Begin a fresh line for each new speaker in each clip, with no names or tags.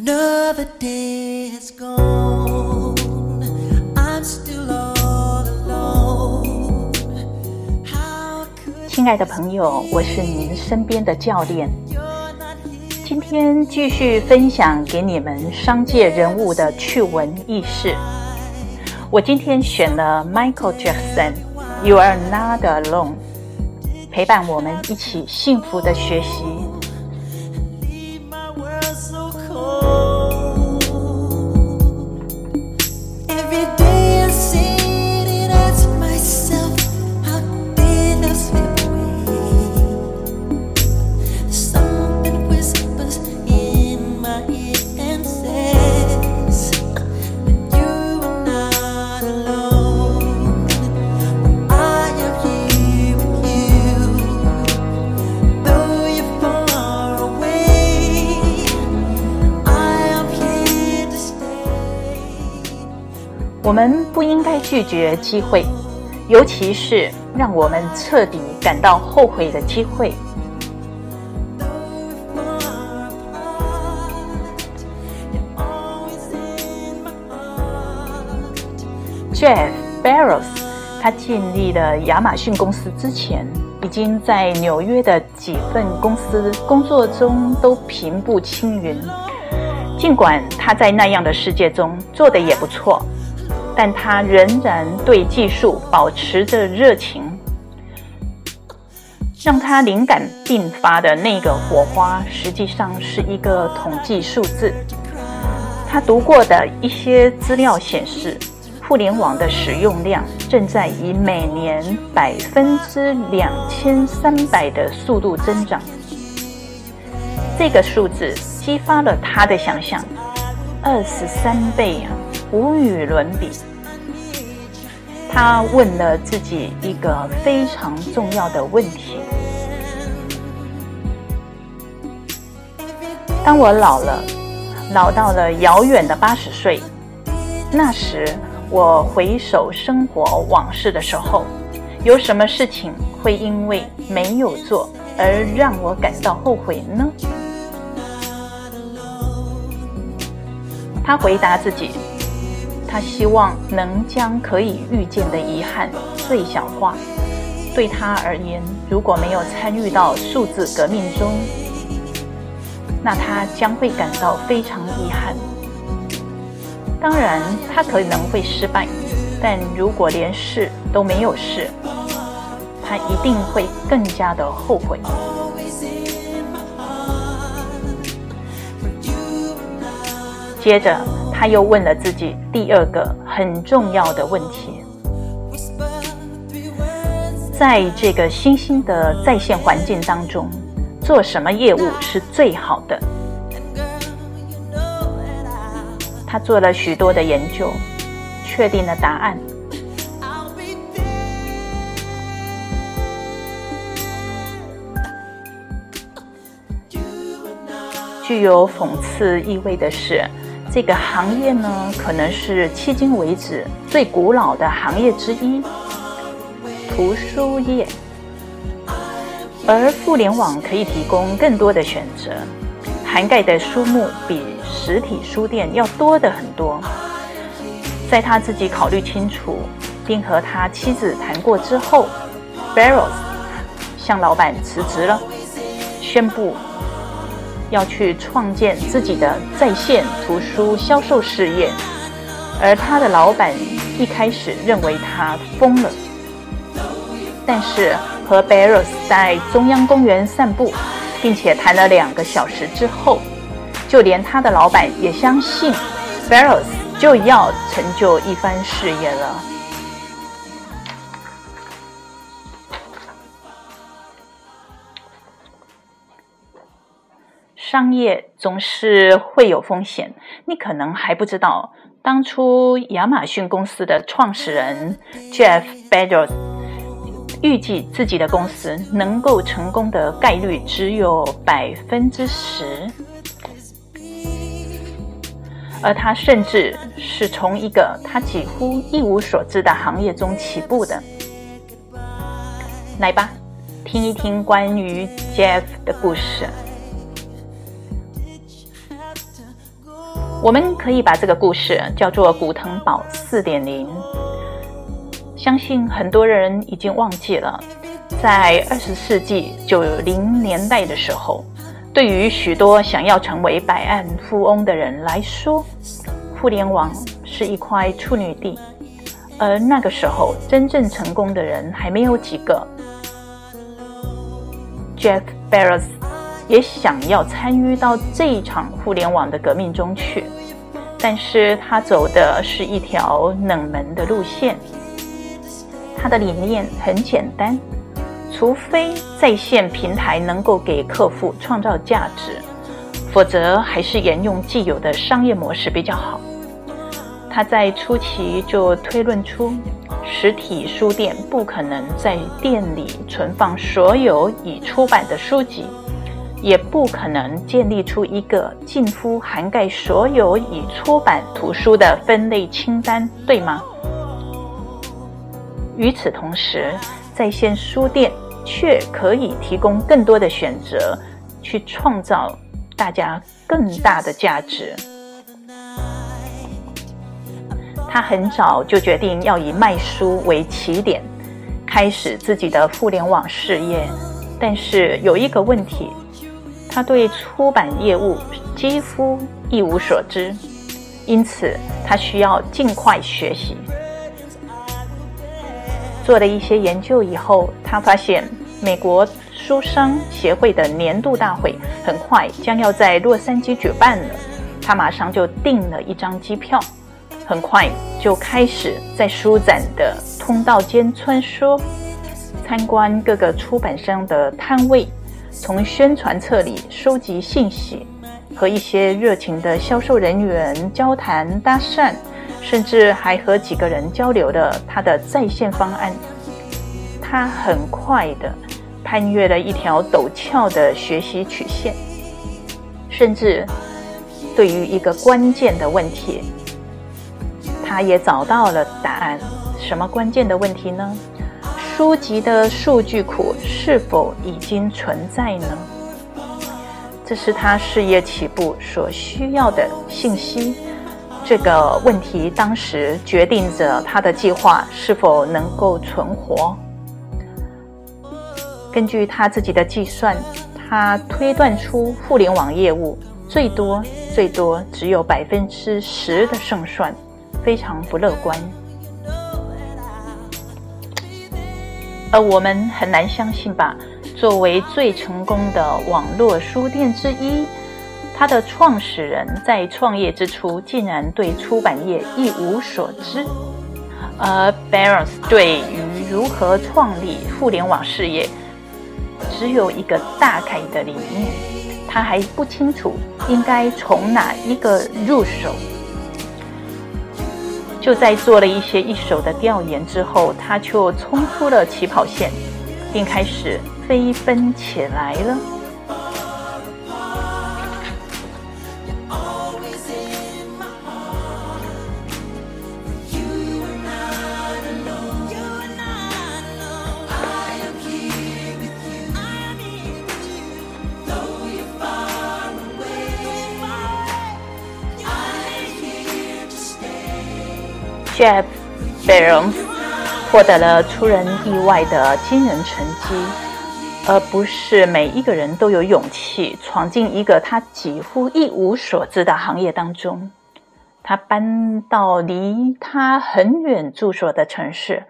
Another day has gone. I'm still all alone. How could
亲爱的朋友，我是您身边的教练。今天继续分享给你们商界人物的趣闻轶事。我今天选了 Michael Jackson，《You Are Not Alone》，陪伴我们一起幸福的学习。我们不应该拒绝机会，尤其是让我们彻底感到后悔的机会。Jeff Bezos，他建立了亚马逊公司之前，已经在纽约的几份公司工作中都平步青云。尽管他在那样的世界中做得也不错，但他仍然对技术保持着热情。让他灵感迸发的那个火花，实际上是一个统计数字。他读过的一些资料显示，互联网的使用量正在以每年百分之两千三百的速度增长。这个数字激发了他的想象，二十三倍啊，无与伦比。他问了自己一个非常重要的问题：当我老了，老到了遥远的八十岁，那时我回首生活往事的时候，有什么事情会因为没有做而让我感到后悔呢？他回答自己，他希望能将可以预见的遗憾最小化。对他而言，如果没有参与到数字革命中，那他将会感到非常遗憾。当然，他可能会失败，但如果连试都没有试，他一定会更加的后悔。接着，他又问了自己第二个很重要的问题：在这个新兴的在线环境当中，做什么业务是最好的？他做了许多的研究，确定了答案。具有讽刺意味的是，这个行业呢，可能是迄今为止最古老的行业之一——图书业。而互联网可以提供更多的选择，涵盖的书目比实体书店要多的很多。在他自己考虑清楚，并和他妻子谈过之后 b a r r o s 向老板辞职了，宣布要去创建自己的在线图书销售事业，而他的老板一开始认为他疯了，但是和 Barros 在中央公园散步，并且谈了两个小时之后，就连他的老板也相信 Barros 就要成就一番事业了。商业总是会有风险，你可能还不知道，当初亚马逊公司的创始人 Jeff Bezos 预计自己的公司能够成功的概率只有百分之十，而他甚至是从一个他几乎一无所知的行业中起步的。来吧，听一听关于 Jeff 的故事。我们可以把这个故事叫做古腾堡四点零。相信很多人已经忘记了，在二十世纪九零年代的时候，对于许多想要成为百万富翁的人来说，互联网是一块处女地，而那个时候真正成功的人还没有几个。Jeff Bezos 也想要参与到这一场互联网的革命中去，但是他走的是一条冷门的路线。他的理念很简单，除非在线平台能够给客户创造价值，否则还是沿用既有的商业模式比较好。他在初期就推论出。实体书店不可能在店里存放所有已出版的书籍，也不可能建立出一个近乎涵盖所有已出版图书的分类清单，对吗？与此同时，在线书店却可以提供更多的选择，去创造大家更大的价值。他很早就决定要以卖书为起点，开始自己的互联网事业。但是有一个问题，他对出版业务几乎一无所知，因此他需要尽快学习。做了一些研究以后，他发现美国书商协会的年度大会很快将要在洛杉矶举办了，他马上就订了一张机票。很快就开始在书展的通道间穿梭，参观各个出版商的摊位，从宣传册里收集信息，和一些热情的销售人员交谈搭讪，甚至还和几个人交流了他的在线方案。他很快的攀越了一条陡峭的学习曲线，甚至对于一个关键的问题。他也找到了答案。什么关键的问题呢？书籍的数据库是否已经存在呢？这是他事业起步所需要的信息。这个问题当时决定着他的计划是否能够存活。根据他自己的计算，他推断出互联网业务最多最多只有百分之十的胜算。非常不乐观，而我们很难相信吧？作为最成功的网络书店之一，它的创始人在创业之初竟然对出版业一无所知。而 Barons 对于如何创立互联网事业，只有一个大概的理念，他还不清楚应该从哪一个入手。就在做了一些一手的调研之后，他就冲出了起跑线，并开始飞奔起来了。Jeff Bezos 获得了出人意外的惊人成绩，而不是每一个人都有勇气闯进一个他几乎一无所知的行业当中。他搬到离他很远住所的城市，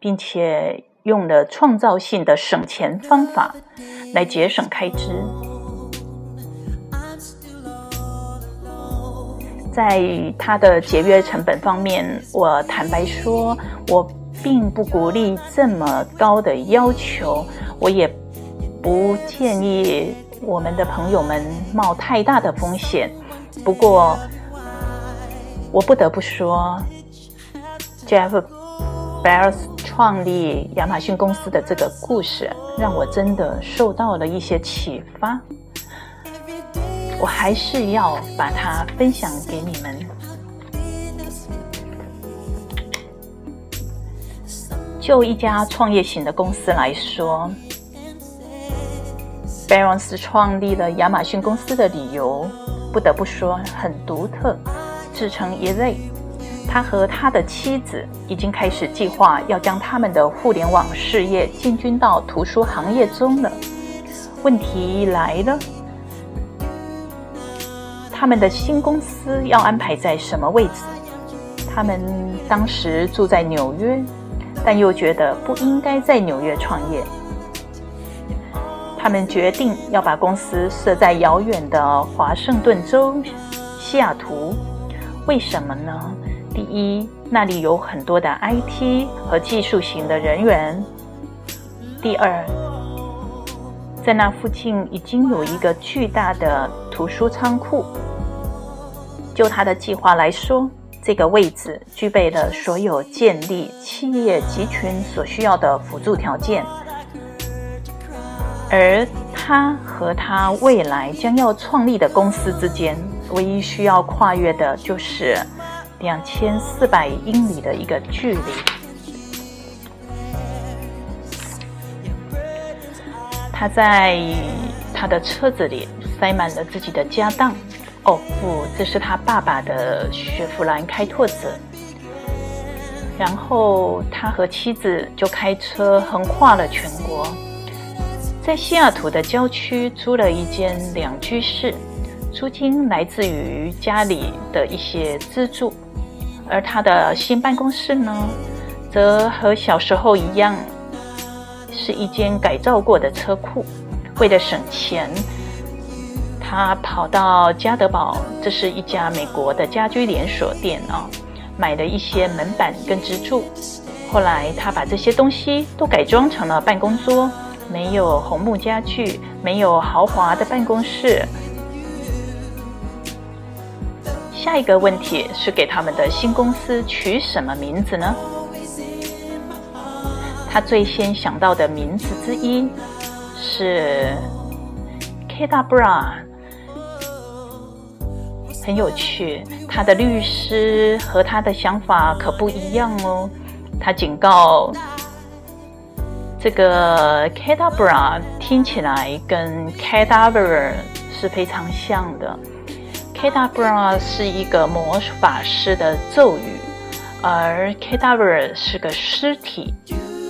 并且用了创造性的省钱方法来节省开支。在它的节约成本方面，我坦白说，我并不鼓励这么高的要求，我也不建议我们的朋友们冒太大的风险。不过，我不得不说，Jeff Bezos 创立亚马逊公司的这个故事，让我真的受到了一些启发。我还是要把它分享给你们。就一家创业型的公司来说，Bezos 创立了亚马逊公司的理由，不得不说很独特，自成一类。他和他的妻子已经开始计划要将他们的互联网事业进军到图书行业中了。问题来了，他们的新公司要安排在什么位置？他们当时住在纽约，但又觉得不应该在纽约创业。他们决定要把公司设在遥远的华盛顿州西雅图。为什么呢？第一，那里有很多的 IT 和技术型的人员；第二，在那附近已经有一个巨大的图书仓库。就他的计划来说，这个位置具备了所有建立企业集群所需要的辅助条件，而他和他未来将要创立的公司之间，唯一需要跨越的就是两千四百英里的一个距离。他在他的车子里塞满了自己的家当。哦不，这是他爸爸的雪佛兰开拓者。然后他和妻子就开车横跨了全国，在西雅图的郊区租了一间两居室，租金来自于家里的一些资助。而他的新办公室呢，则和小时候一样，是一间改造过的车库。为了省钱。他跑到加德堡，这是一家美国的家居连锁店啊，买了一些门板跟支柱。后来他把这些东西都改装成了办公桌，没有红木家具，没有豪华的办公室。下一个问题是给他们的新公司取什么名字呢？他最先想到的名字之一是 Kedabra。很有趣，他的律师和他的想法可不一样哦。他警告，这个 Cadabra 听起来跟 Cadaver 是非常像的。Cadabra 是一个魔法师的咒语，而 Cadaver 是个尸体，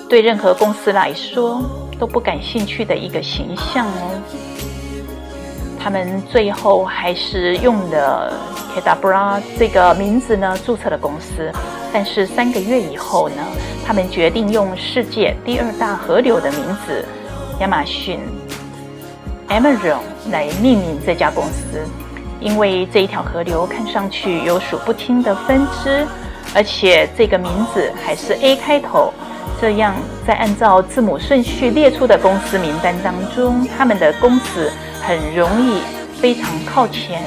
对任何公司来说都不感兴趣的一个形象哦。他们最后还是用了 Kedabra 这个名字呢，注册了公司。但是三个月以后呢，他们决定用世界第二大河流的名字亚马逊 Amazon 来命名这家公司，因为这一条河流看上去有数不清的分支，而且这个名字还是 A 开头。这样，在按照字母顺序列出的公司名单当中，他们的公司。很容易非常靠前，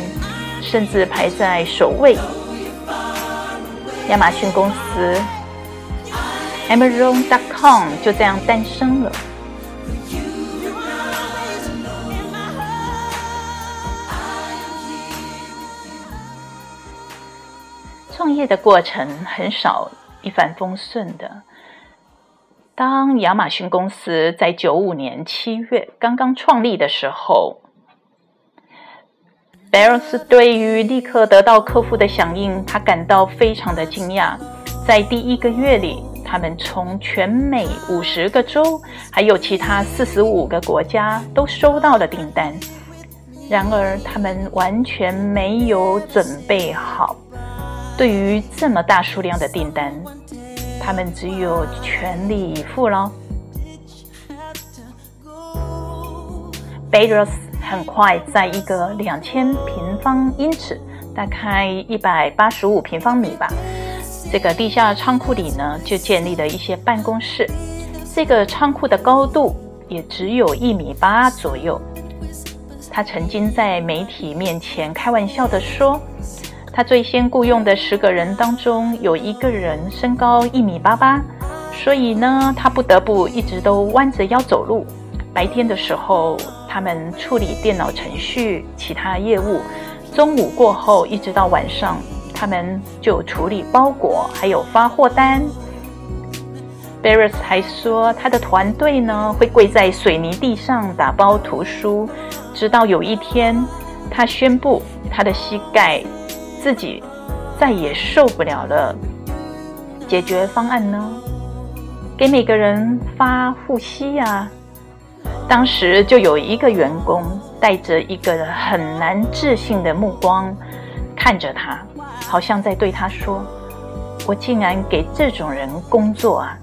甚至排在首位。亚马逊公司 Amazon.com 就这样诞生了。创业的过程很少一帆风顺的。当亚马逊公司在九五年七月刚刚创立的时候，贝尔斯对于立刻得到客户的响应，他感到非常的惊讶。在第一个月里，他们从全美五十个州，还有其他四十五个国家都收到了订单。然而，他们完全没有准备好对于这么大数量的订单，他们只有全力以赴了。贝尔斯。很快，在一个两千平方英尺，大概一百八十五平方米吧，这个地下仓库里呢，就建立了一些办公室。这个仓库的高度也只有一米八左右。他曾经在媒体面前开玩笑地说，他最先雇佣的十个人当中，有一个人身高一米八八，所以呢，他不得不一直都弯着腰走路。白天的时候。他们处理电脑程序、其他业务。中午过后一直到晚上，他们就处理包裹，还有发货单。Barris 还说，他的团队呢会跪在水泥地上打包图书，直到有一天，他宣布他的膝盖自己再也受不了了。解决方案呢？给每个人发护膝呀。当时就有一个员工带着一个很难置信的目光看着他，好像在对他说：“我竟然给这种人工作啊！”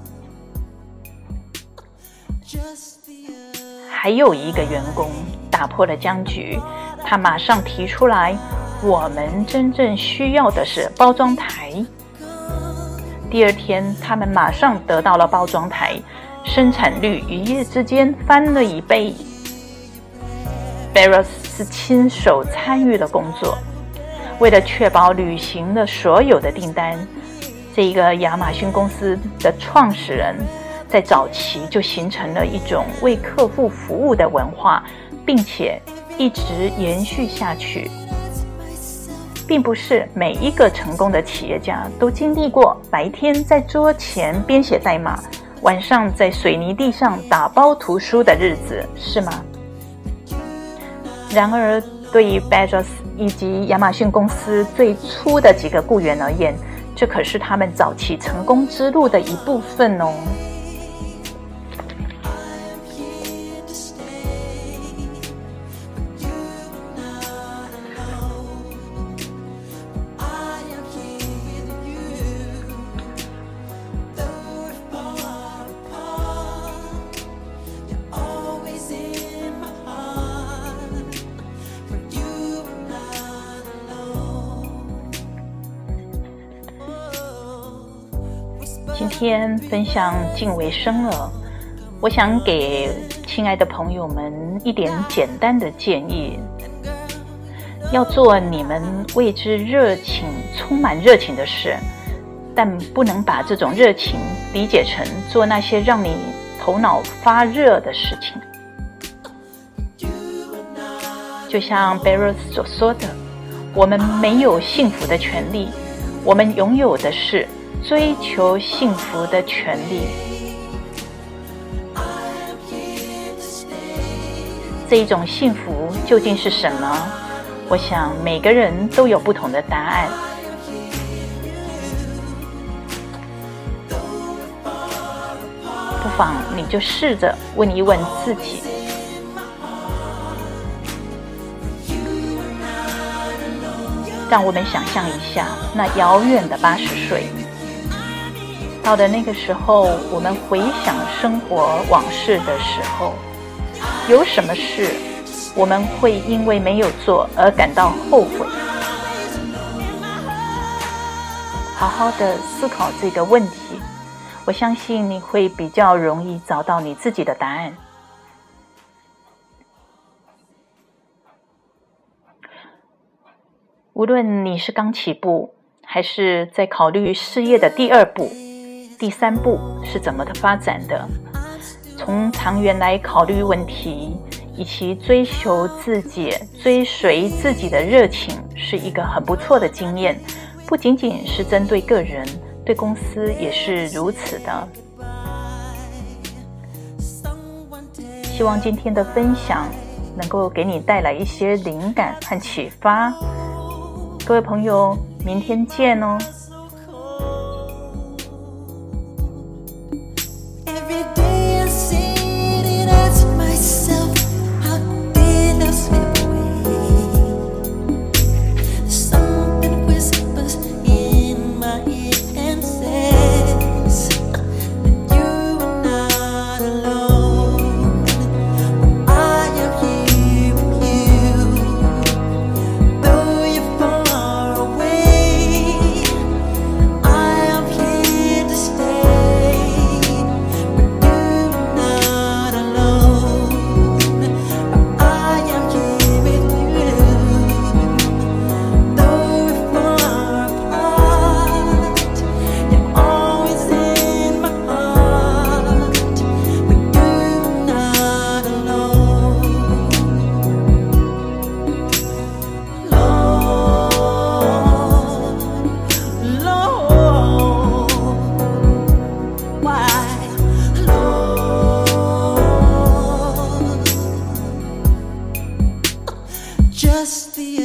还有一个员工打破了僵局，他马上提出来：“我们真正需要的是包装台。”第二天，他们马上得到了包装台，生产率一夜之间翻了一倍。Barros 是亲手参与了工作，为了确保履行了所有的订单，这一个亚马逊公司的创始人在早期就形成了一种为客户服务的文化，并且一直延续下去。并不是每一个成功的企业家都经历过白天在桌前编写代码，晚上在水泥地上打包图书的日子，是吗？然而，对于 Bezos 以及亚马逊公司最初的几个雇员而言，这可是他们早期成功之路的一部分哦。天分享敬畏生了，我想给亲爱的朋友们一点简单的建议：要做你们为之热情、充满热情的事，但不能把这种热情理解成做那些让你头脑发热的事情。就像 Barros 所说的，我们没有幸福的权利，我们拥有的是。追求幸福的权利，这一种幸福究竟是什么？我想每个人都有不同的答案。不妨你就试着问一问自己。让我们想象一下那遥远的八十岁。到了那个时候，我们回想生活往事的时候，有什么事我们会因为没有做而感到后悔？好好的思考这个问题，我相信你会比较容易找到你自己的答案。无论你是刚起步，还是在考虑事业的第二步。第三步是怎么的发展的？从长远来考虑问题，以及追求自己、追随自己的热情，是一个很不错的经验。不仅仅是针对个人，对公司也是如此的。希望今天的分享能够给你带来一些灵感和启发。各位朋友，明天见哦！just the